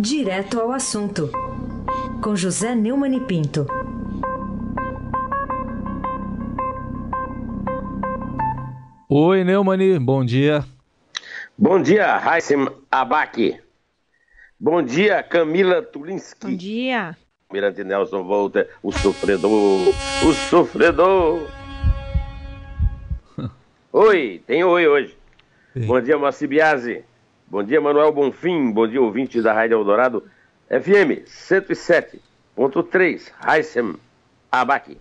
Direto ao assunto, com José Neumann e Pinto. Oi, Neumani, bom dia. Bom dia, Raíssem Abac. Bom dia, Camila Tulinski. Bom dia. Mirante Nelson Volta, o sofredor, o sofredor. oi, tem oi hoje. Sim. Bom dia, Moacir Biasi. Bom dia, Manuel Bonfim. Bom dia, ouvintes da Rádio Eldorado. FM 107.3, Raissem Abac.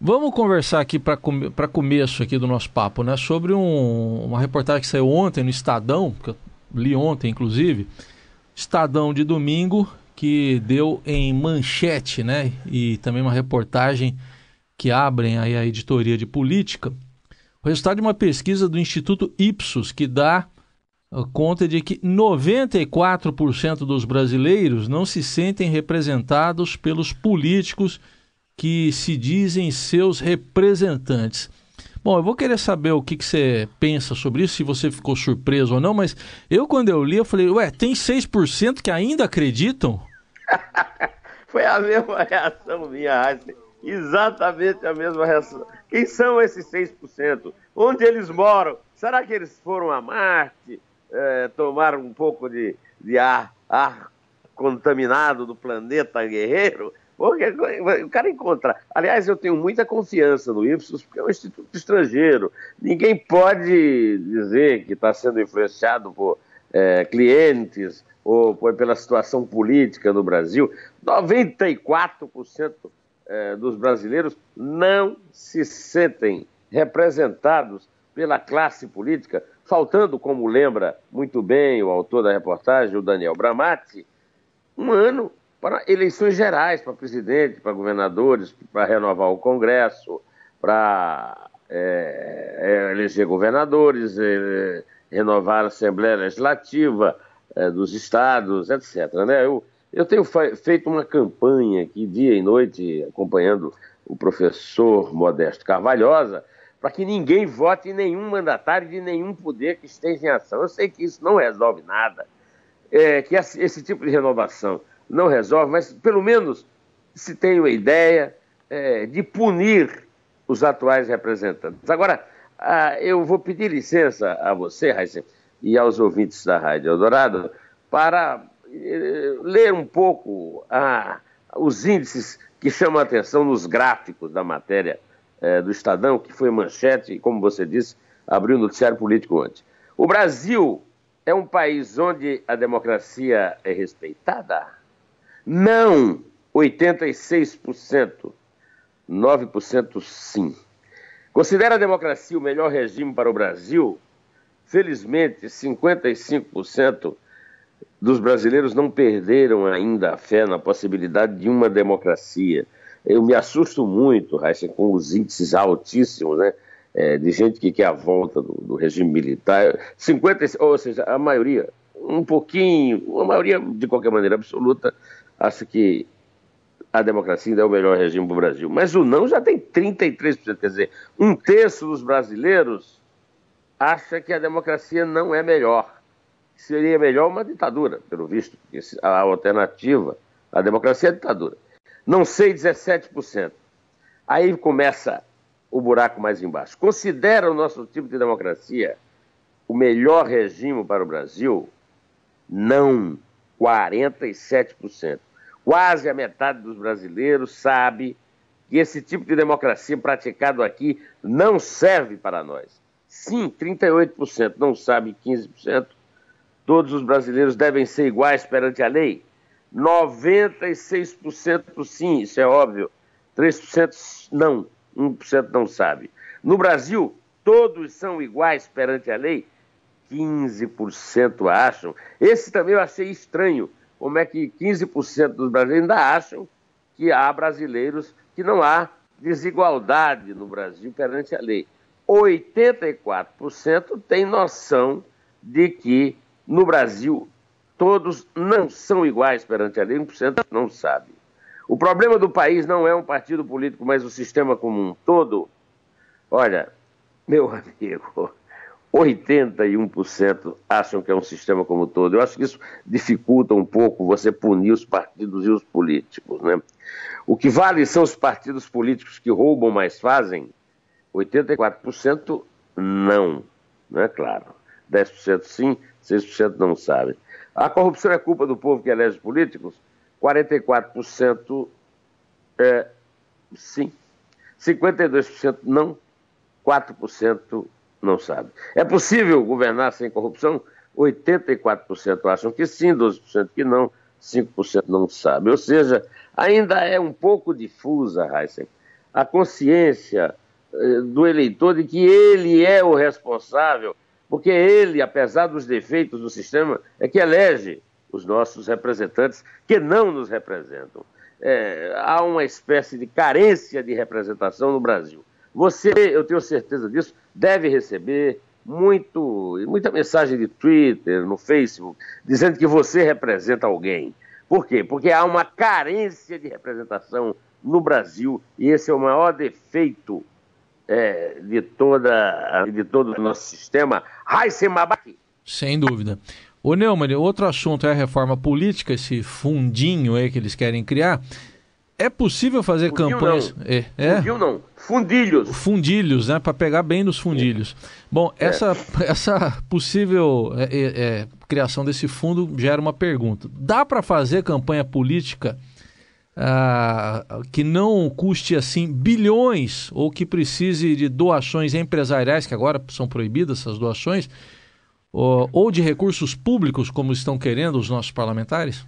Vamos conversar aqui para com, começo aqui do nosso papo, né? Sobre um, uma reportagem que saiu ontem no Estadão, que eu li ontem, inclusive. Estadão de domingo, que deu em manchete, né? E também uma reportagem que abrem aí a editoria de política. O resultado de uma pesquisa do Instituto Ipsos, que dá conta de que 94% dos brasileiros não se sentem representados pelos políticos que se dizem seus representantes. Bom, eu vou querer saber o que, que você pensa sobre isso, se você ficou surpreso ou não, mas eu, quando eu li, eu falei, ué, tem 6% que ainda acreditam? Foi a mesma reação minha, Exatamente a mesma reação. Quem são esses 6%? Onde eles moram? Será que eles foram a Marte? É, tomar um pouco de, de ar, ar contaminado do planeta guerreiro, porque o cara encontra. Aliás, eu tenho muita confiança no Ipsos, porque é um instituto estrangeiro. Ninguém pode dizer que está sendo influenciado por é, clientes ou por, pela situação política no Brasil. 94% é, dos brasileiros não se sentem representados pela classe política, faltando, como lembra muito bem o autor da reportagem, o Daniel Bramati, um ano para eleições gerais para presidente, para governadores, para renovar o Congresso, para é, é, eleger governadores, é, renovar a Assembleia Legislativa é, dos estados, etc. Né? Eu, eu tenho feito uma campanha aqui, dia e noite, acompanhando o professor Modesto Carvalhosa, para que ninguém vote em nenhum mandatário de nenhum poder que esteja em ação. Eu sei que isso não resolve nada, é, que esse tipo de renovação não resolve, mas pelo menos se tem uma ideia é, de punir os atuais representantes. Agora, ah, eu vou pedir licença a você, Raíssa, e aos ouvintes da Rádio Eldorado, para eh, ler um pouco ah, os índices que chamam a atenção nos gráficos da matéria é, do Estadão, que foi manchete e, como você disse, abriu o noticiário político ontem. O Brasil é um país onde a democracia é respeitada? Não, 86%. 9% sim. Considera a democracia o melhor regime para o Brasil? Felizmente, 55% dos brasileiros não perderam ainda a fé na possibilidade de uma democracia. Eu me assusto muito, Raíssa, com os índices altíssimos, né? É, de gente que quer a volta do, do, regime militar. 50, ou seja, a maioria, um pouquinho, a maioria, de qualquer maneira absoluta, acha que a democracia ainda é o melhor regime para o Brasil. Mas o não já tem 33%, quer dizer, um terço dos brasileiros acha que a democracia não é melhor. Seria melhor uma ditadura, pelo visto, porque a alternativa, a democracia é a ditadura. Não sei 17%. Aí começa o buraco mais embaixo. Considera o nosso tipo de democracia o melhor regime para o Brasil? Não, 47%. Quase a metade dos brasileiros sabe que esse tipo de democracia praticado aqui não serve para nós. Sim, 38% não sabe, 15%. Todos os brasileiros devem ser iguais perante a lei. 96% sim, isso é óbvio. 3% não, 1% não sabe. No Brasil, todos são iguais perante a lei? 15% acham. Esse também eu achei estranho. Como é que 15% dos brasileiros ainda acham que há brasileiros que não há desigualdade no Brasil perante a lei? 84% têm noção de que no Brasil todos não são iguais perante a lei, 1% não sabe. O problema do país não é um partido político, mas o sistema como um todo. Olha, meu amigo, 81% acham que é um sistema como todo. Eu acho que isso dificulta um pouco você punir os partidos e os políticos. Né? O que vale são os partidos políticos que roubam, mas fazem. 84% não, não é claro. 10% sim, 6% não sabem. A corrupção é culpa do povo que elege políticos? 44% é sim. 52% não, 4% não sabe. É possível governar sem corrupção? 84% acham que sim, 12% que não, 5% não sabe. Ou seja, ainda é um pouco difusa, Heisen, a consciência eh, do eleitor de que ele é o responsável, porque ele, apesar dos defeitos do sistema, é que elege os nossos representantes que não nos representam. É, há uma espécie de carência de representação no Brasil. Você, eu tenho certeza disso, deve receber muito, muita mensagem de Twitter, no Facebook, dizendo que você representa alguém. Por quê? Porque há uma carência de representação no Brasil e esse é o maior defeito é, de, toda, de todo o nosso sistema. Raissem Sem dúvida. Ô Neumann, outro assunto é a reforma política, esse fundinho aí que eles querem criar. É possível fazer Fundinho campanhas. Não. É, é? Não. Fundilhos. Fundilhos, né? Para pegar bem nos fundilhos. Bom, é. essa, essa possível é, é, é, criação desse fundo gera uma pergunta. Dá para fazer campanha política ah, que não custe assim bilhões ou que precise de doações empresariais, que agora são proibidas essas doações, ou, ou de recursos públicos, como estão querendo os nossos parlamentares?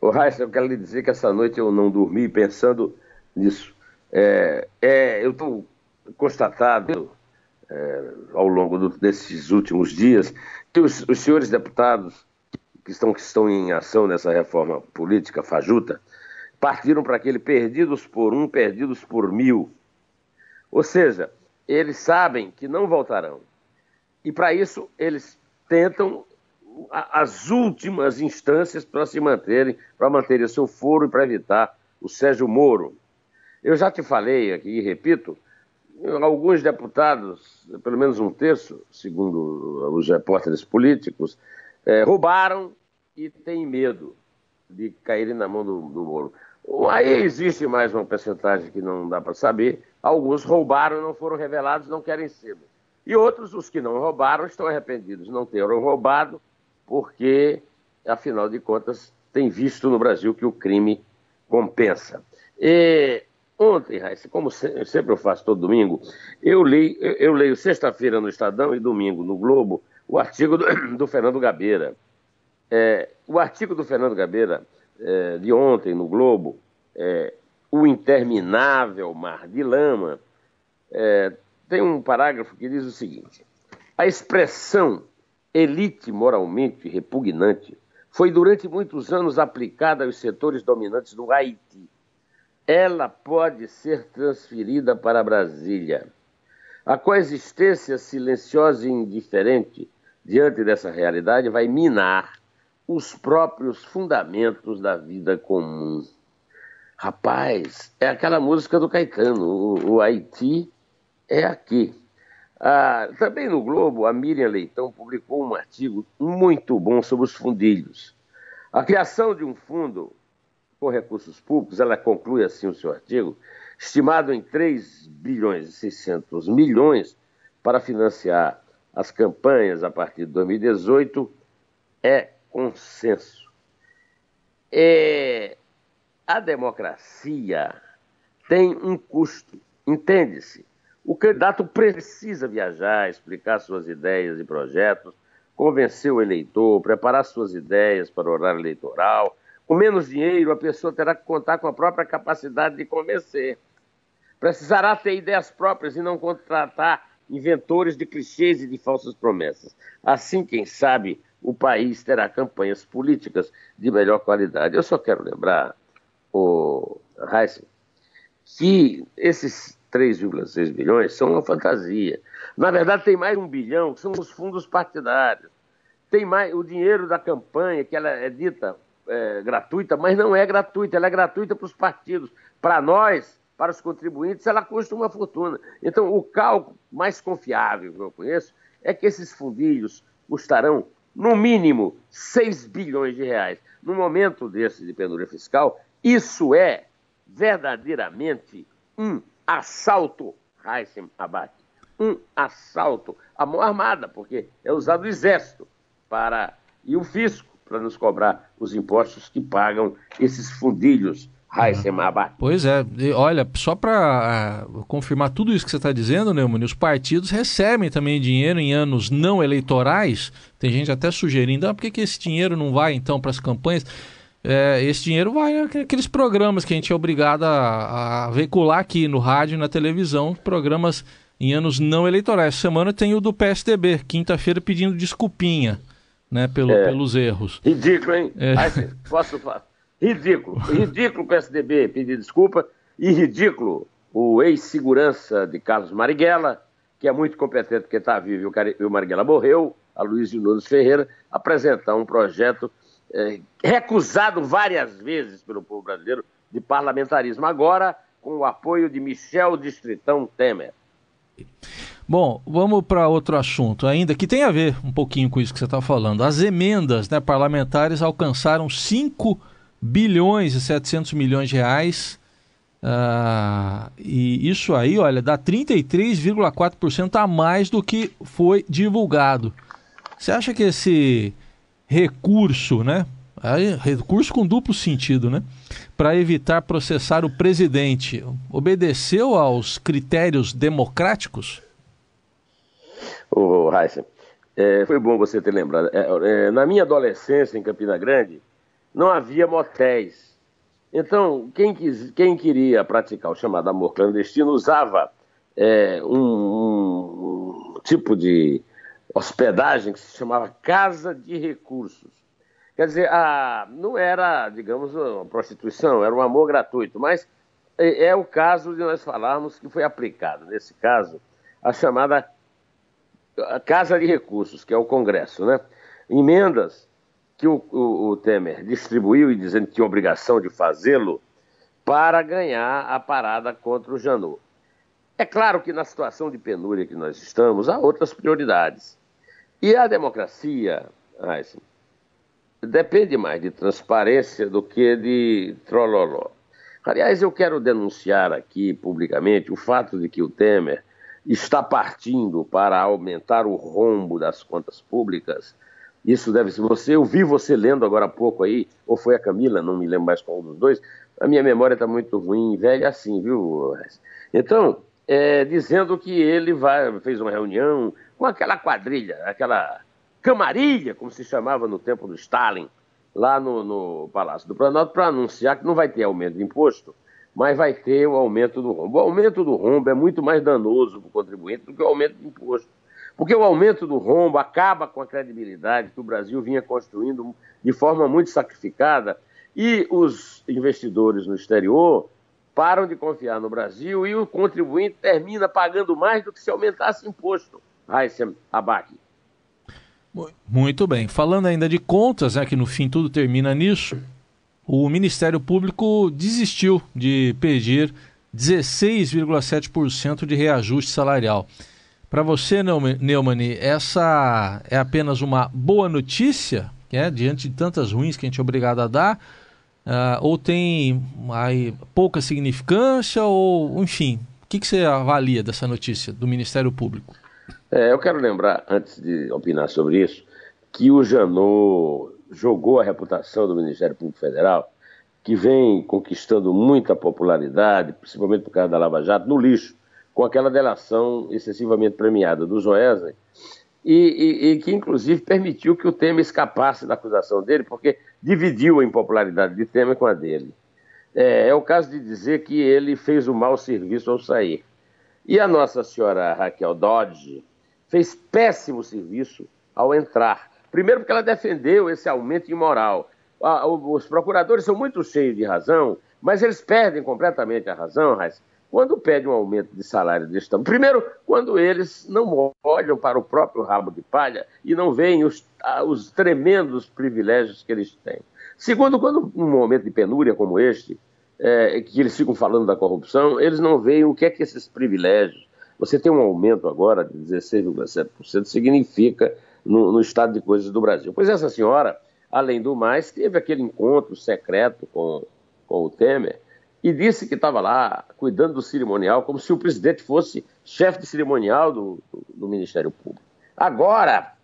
Ô, Raíssa, eu quero lhe dizer que essa noite eu não dormi pensando nisso. É, é, eu estou constatado é, ao longo do, desses últimos dias que os, os, senhores deputados que estão, que estão em ação nessa reforma política fajuta partiram para aquele perdidos por um, perdidos por mil. Ou seja, eles sabem que não voltarão. E para isso eles tentam as últimas instâncias para se manterem, para manterem o seu foro e para evitar o Sérgio Moro. Eu já te falei aqui e repito, alguns deputados, pelo menos um terço, segundo os repórteres políticos, é, roubaram e têm medo de caírem na mão do, do Moro. Aí existe mais uma percentagem que não dá para saber. Alguns roubaram, não foram revelados, não querem ser. E outros, os que não roubaram, estão arrependidos, não terem roubado porque, afinal de contas, tem visto no Brasil que o crime compensa. E ontem, Raíssa, como sempre eu faço todo domingo, eu, li, eu leio sexta-feira no Estadão e domingo no Globo o artigo do, do Fernando Gabeira. É, o artigo do Fernando Gabeira é, de ontem no Globo, é, O Interminável Mar de Lama, é, tem um parágrafo que diz o seguinte: a expressão elite moralmente repugnante, foi durante muitos anos aplicada aos setores dominantes do Haiti. Ela pode ser transferida para Brasília. A coexistência silenciosa e indiferente diante dessa realidade vai minar os próprios fundamentos da vida comum. Rapaz, é aquela música do Caetano, o, o Haiti é aqui. Ah, também no Globo, a Miriam Leitão publicou um artigo muito bom sobre os fundilhos. A criação de um fundo com recursos públicos, ela conclui assim o seu artigo, estimado em 3 bilhões e 600 milhões para financiar as campanhas a partir de 2018, é consenso. É, a democracia tem um custo, entende-se. O candidato precisa viajar, explicar suas ideias e projetos, convencer o eleitor, preparar suas ideias para o horário eleitoral. Com menos dinheiro, a pessoa terá que contar com a própria capacidade de convencer. Precisará ter ideias próprias e não contratar inventores de clichês e de falsas promessas. Assim, quem sabe, o país terá campanhas políticas de melhor qualidade. Eu só quero lembrar, o Heisen, que esses 3,6 bilhões são uma fantasia. Na verdade, tem mais um bilhão, que são os fundos partidários. Tem mais o dinheiro da campanha, que ela é dita é, gratuita, mas não é gratuita, ela é gratuita para os partidos. Para nós, para os contribuintes, ela custa uma fortuna. Então, o cálculo mais confiável que eu conheço é que esses fundilhos custarão, no mínimo, 6 bilhões de reais. No momento desse de penúria fiscal, isso é verdadeiramente um assalto, Heissem Abad, um assalto à mão armada, porque é usado o exército para e o fisco para nos cobrar os impostos que pagam esses fundilhos Pois é, e olha, só para uh, confirmar tudo isso que você está dizendo, Neumann, os partidos recebem também dinheiro em anos não eleitorais. Tem gente até sugerindo, ah, por que, que esse dinheiro não vai então para as campanhas? É, esse dinheiro vai naqueles programas que a gente é obrigado a, a, veicular aqui no rádio e na televisão, programas em anos não eleitorais. Essa semana tem o do PSDB, quinta-feira pedindo desculpinha né, pelo, é. pelos erros. Ridículo, hein? É. Aí, posso falar? Ridículo. Ridículo o PSDB pedir desculpa e ridículo o ex-segurança de Carlos Marighella, que é muito competente porque está vivo e o Marighella morreu, a Luiz Nunes Ferreira, apresentar um projeto é, recusado várias vezes pelo povo brasileiro de parlamentarismo, agora com o apoio de Michel Distritão Temer. Bom, vamos para outro assunto ainda, que tem a ver um pouquinho com isso que você está falando. As emendas né, parlamentares alcançaram 5 bilhões e 700 milhões de reais. Uh, e isso aí, olha, dá 33,4% a mais do que foi divulgado. Você acha que esse recurso, né? recurso com duplo sentido, né? Para evitar processar o presidente, obedeceu aos critérios democráticos? Ô, oh, Heisen, é, foi bom você ter lembrado. É, é, na minha adolescência em Campina Grande, não havia motéis. Então, quem, quis, quem queria praticar o chamado amor clandestino usava é, um, um, tipo de hospedagem que se chamava Casa de Recursos. Quer dizer, a, não era, digamos, uma prostituição, era um amor gratuito, mas é, é, o caso de nós falarmos que foi aplicado, nesse caso, a chamada Casa de Recursos, que é o Congresso, né? Emendas que o, o, o Temer distribuiu e dizendo que tinha obrigação de fazê-lo para ganhar a parada contra o Janot. É claro que na situação de penúria que nós estamos, há outras prioridades. E a democracia, assim, depende mais de transparência do que de trololó. Aliás, eu quero denunciar aqui publicamente o fato de que o Temer está partindo para aumentar o rombo das contas públicas isso deve ser você. Eu vi você lendo agora há pouco aí, ou foi a Camila, não me lembro mais qual dos dois. A minha memória está muito ruim, velha assim, viu? Então, é, dizendo que ele vai, fez uma reunião com aquela quadrilha, aquela camarilha, como se chamava no tempo do Stalin, lá no, no Palácio do Planalto, para anunciar que não vai ter aumento de imposto, mas vai ter o aumento do rombo. O aumento do rombo é muito mais danoso para o contribuinte do que o aumento de imposto. Porque o aumento do rombo acaba com a credibilidade que o Brasil vinha construindo de forma muito sacrificada e os investidores no exterior param de confiar no Brasil e o contribuinte termina pagando mais do que se aumentasse imposto. Raíssem Abac. Muito bem. Falando ainda de contas, né, que no fim tudo termina nisso, o Ministério Público desistiu de pedir 16,7% de reajuste salarial. Para você, Neumann, essa é apenas uma boa notícia, é, diante de tantas ruins que a gente é obrigado a dar, uh, ou tem aí, pouca significância, ou enfim, o que, que você avalia dessa notícia do Ministério Público? É, eu quero lembrar, antes de opinar sobre isso, que o Janot jogou a reputação do Ministério Público Federal, que vem conquistando muita popularidade, principalmente por causa da Lava Jato, no lixo com aquela delação excessivamente premiada do Joesley, e, e, e, que inclusive permitiu que o Temer escapasse da acusação dele, porque dividiu a impopularidade de Temer com a dele. É, é o caso de dizer que ele fez um mau serviço ao sair. E a Nossa Senhora Raquel Dodge fez péssimo serviço ao entrar. Primeiro, porque ela defendeu esse aumento imoral. Os procuradores são muito cheios de razão, mas eles perdem completamente a razão, Raíssa, quando pede um aumento de salário desse tamanho, primeiro, quando eles não olham para o próprio rabo de palha e não veem os, os tremendos privilégios que eles têm. Segundo, quando num momento de penúria como este, é, que eles ficam falando da corrupção, eles não veem o que é que esses privilégios, Você tem um aumento agora de 16,7%, significa no, no, estado de coisas do Brasil. Pois essa senhora, além do mais, teve aquele encontro secreto com, com o Temer e disse que estava lá cuidando do cerimonial, como se o presidente fosse chefe de cerimonial do, do, Ministério Público. Agora,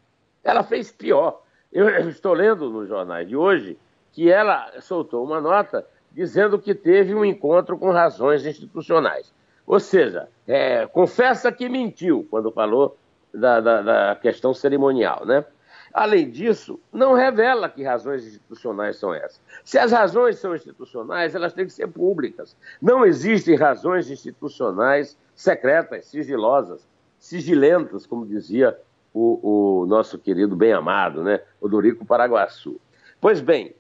ela fez pior. Eu, eu estou lendo nos jornais de hoje que ela soltou uma nota dizendo que teve um encontro com razões institucionais. Ou seja, é, confessa que mentiu quando falou da, da, da, questão cerimonial, né? Além disso, não revela que razões institucionais são essas. Se as razões são institucionais, elas têm que ser públicas. Não existem razões institucionais secretas, sigilosas, sigilentas, como dizia o, o nosso querido bem-amado, né? O Dorico Paraguaçu. Pois bem,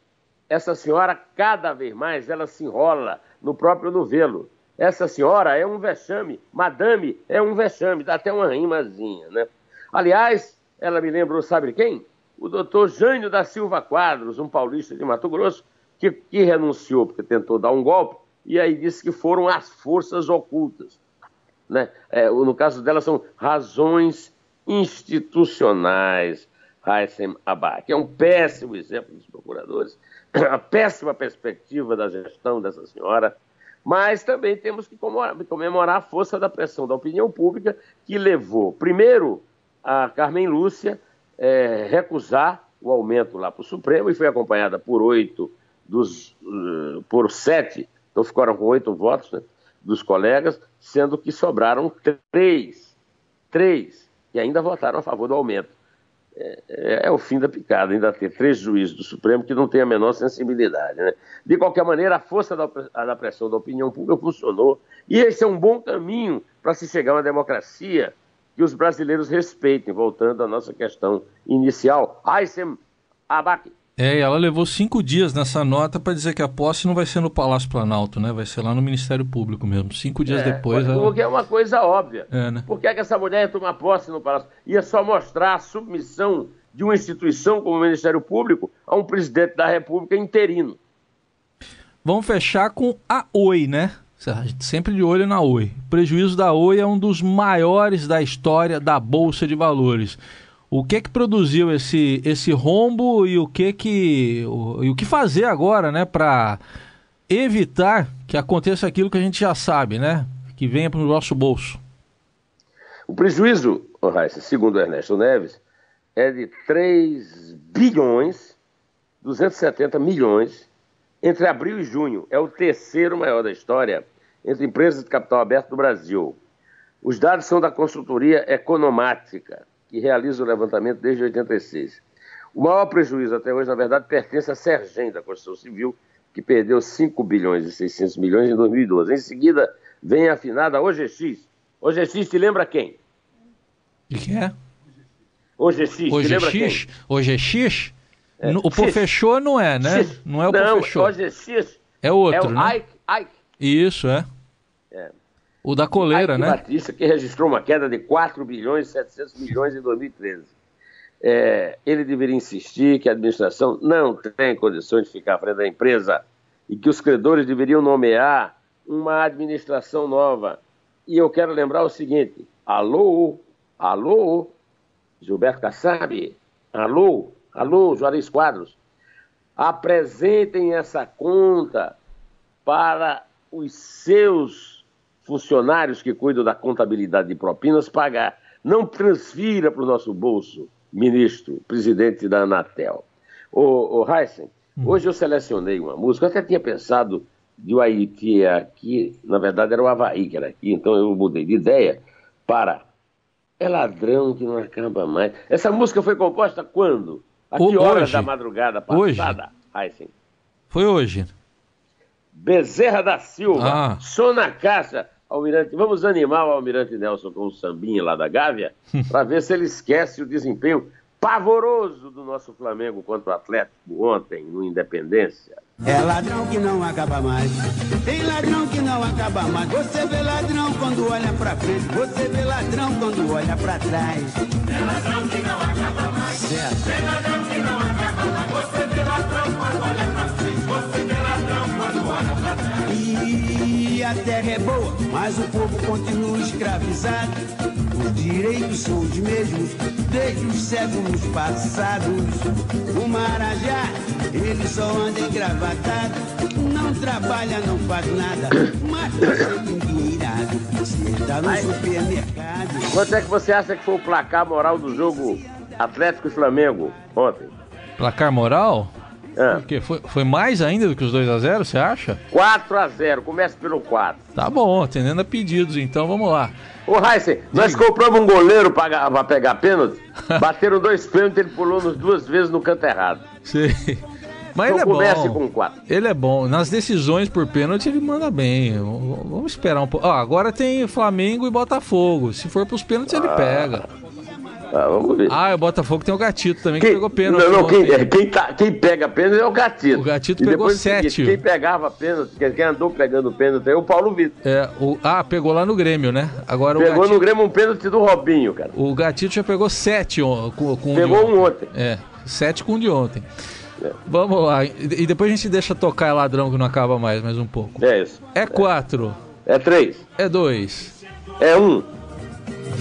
essa senhora, cada vez mais, ela se enrola no próprio novelo. Essa senhora é um vexame, madame é um vexame, dá até uma rimazinha, né? Aliás, ela me lembrou, sabe quem? O doutor Jânio da Silva Quadros, um paulista de Mato Grosso, que, que renunciou porque tentou dar um golpe, e aí disse que foram as forças ocultas. Né? É, no caso dela, são razões institucionais, Haitham Abac. É um péssimo exemplo dos procuradores, a péssima perspectiva da gestão dessa senhora, mas também temos que comemorar a força da pressão da opinião pública que levou, primeiro, a Carmen Lúcia é, recusar o aumento lá para o Supremo e foi acompanhada por oito dos uh, por sete, então ficaram com oito votos né, dos colegas, sendo que sobraram três, três, e ainda votaram a favor do aumento é, é, o fim da picada, ainda ter três juízes do Supremo que não têm a menor sensibilidade. Né? De qualquer maneira, a força da, da pressão da opinião pública funcionou e esse é um bom caminho para se chegar a uma democracia que os brasileiros respeitem, voltando à nossa questão inicial. Aysen Abac. É, ela levou cinco dias nessa nota para dizer que a posse não vai ser no Palácio Planalto, né? Vai ser lá no Ministério Público mesmo. Cinco dias é, depois. Porque ela... é uma coisa óbvia. É, né? Por que, é que essa mulher ia tomar posse no Palácio? Ia só mostrar a submissão de uma instituição como o Ministério Público a um presidente da República interino. Vamos fechar com a Oi, né? Sempre de olho na Oi. O prejuízo da Oi é um dos maiores da história da Bolsa de Valores. O que que produziu esse, esse rombo e o que que o, e o que fazer agora, né, para evitar que aconteça aquilo que a gente já sabe, né, que venha para o nosso bolso? O prejuízo, segundo Ernesto Neves, é de 3 bilhões 270 milhões entre abril e junho. É o terceiro maior da história entre empresas de capital aberto do Brasil. Os dados são da consultoria Economática que realiza o levantamento desde 86. O maior prejuízo até hoje, na verdade, pertence à Sergem da Construção Civil, que perdeu 5 bilhões e 600 milhões em 2012. Em seguida, vem a afinada OGX. OGX te lembra quem? O que é? OGX, OGX? te lembra quem? OGX? É. O Profechor não é, né? Não é o não, Profechor. OGX é outro, é o né? Ike, Ike. Isso, é. É. O da coleira, Ike né? Batista, que registrou uma queda de 4 bilhões e 700 milhões em 2013. É, ele deveria insistir que a administração não tem condições de ficar à frente da empresa e que os credores deveriam nomear uma administração nova. E eu quero lembrar o seguinte: alô, alô, Gilberto Kassab, alô, alô, Juarez Quadros, apresentem essa conta para os seus funcionários que cuidam da contabilidade de propinas pagar. Não transfira para o nosso bolso, ministro, presidente da Anatel. Ô, ô Heisen, hum. hoje eu selecionei uma música, eu até tinha pensado de o Haiti aqui, na verdade era o Havaí que era aqui, então eu mudei de ideia para É Ladrão que não acaba mais. Essa música foi composta quando? A que horas da madrugada passada, hoje. Foi hoje. Bezerra da Silva, ah. Sou na Caixa, Almirante, vamos animar o Almirante Nelson com um sambinha lá da Gávea, para ver se ele esquece o desempenho pavoroso do nosso Flamengo contra o Atlético ontem no Independência. É ladrão que não acaba mais. Tem ladrão que não acaba mais. Você vê ladrão quando olha pra frente. Você vê ladrão quando olha pra trás. É ladrão que não acaba mais. Certo. Tem ladrão que não acaba mais. Você vê ladrão quando olha pra frente. Você vê ladrão quando olha pra trás. E a terra é boa mas o povo continua escravizado. Os direitos são os mesmos desde os séculos passados. O Marajá, ele só anda engravatado, não trabalha, não faz nada, mas tá sempre endinheirado. Se entra no supermercado. Quanto é que você acha que foi o placar moral do jogo Atlético e Flamengo ontem? Placar moral? Ah, Porque foi, foi mais ainda do que os 2 a 0 você acha? 4 a 0 começa pelo 4. Tá bom, atendendo a pedidos, então vamos lá. Ô, Heisen, nós compramos um goleiro pra pegar pênalti, bateram dois pênaltis, ele pulou nos duas vezes no canto errado. Sei. Mas ele Então é comece bom. com 4. Ele é bom. Nas decisões por pênalti, ele manda bem. Vamos esperar um pouco. Ó, agora tem Flamengo e Botafogo. Se for pros pênaltis, ele pega. Ah, vamos ver. Ah, o Botafogo tem o Gatito também, que pegou pênalti. não, não, quem, é, quem, tá- quem pega pênalti é o Gatito. O Gatito E pegou seguinte, sete. Quem pegava pênalti, quem quem andou pegando pênalti é o Paulo Vitor. É, o, ah, pegou lá no Grêmio, né? Agora Pegou Gatito, no Grêmio um pênalti do Robinho, cara. o Gatito já pegou sete com, com Pegou um ontem. É, sete com o de ontem. É. Vamos lá. E depois a gente deixa tocar é ladrão que não acaba mais, mais um pouco. É isso. É quatro, É três. é dois. É um.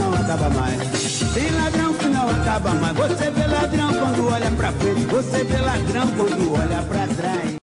não acaba mais. Tem ladrão que não acaba mais. Você vê ladrão quando olha pra frente. Você vê ladrão quando olha pra trás.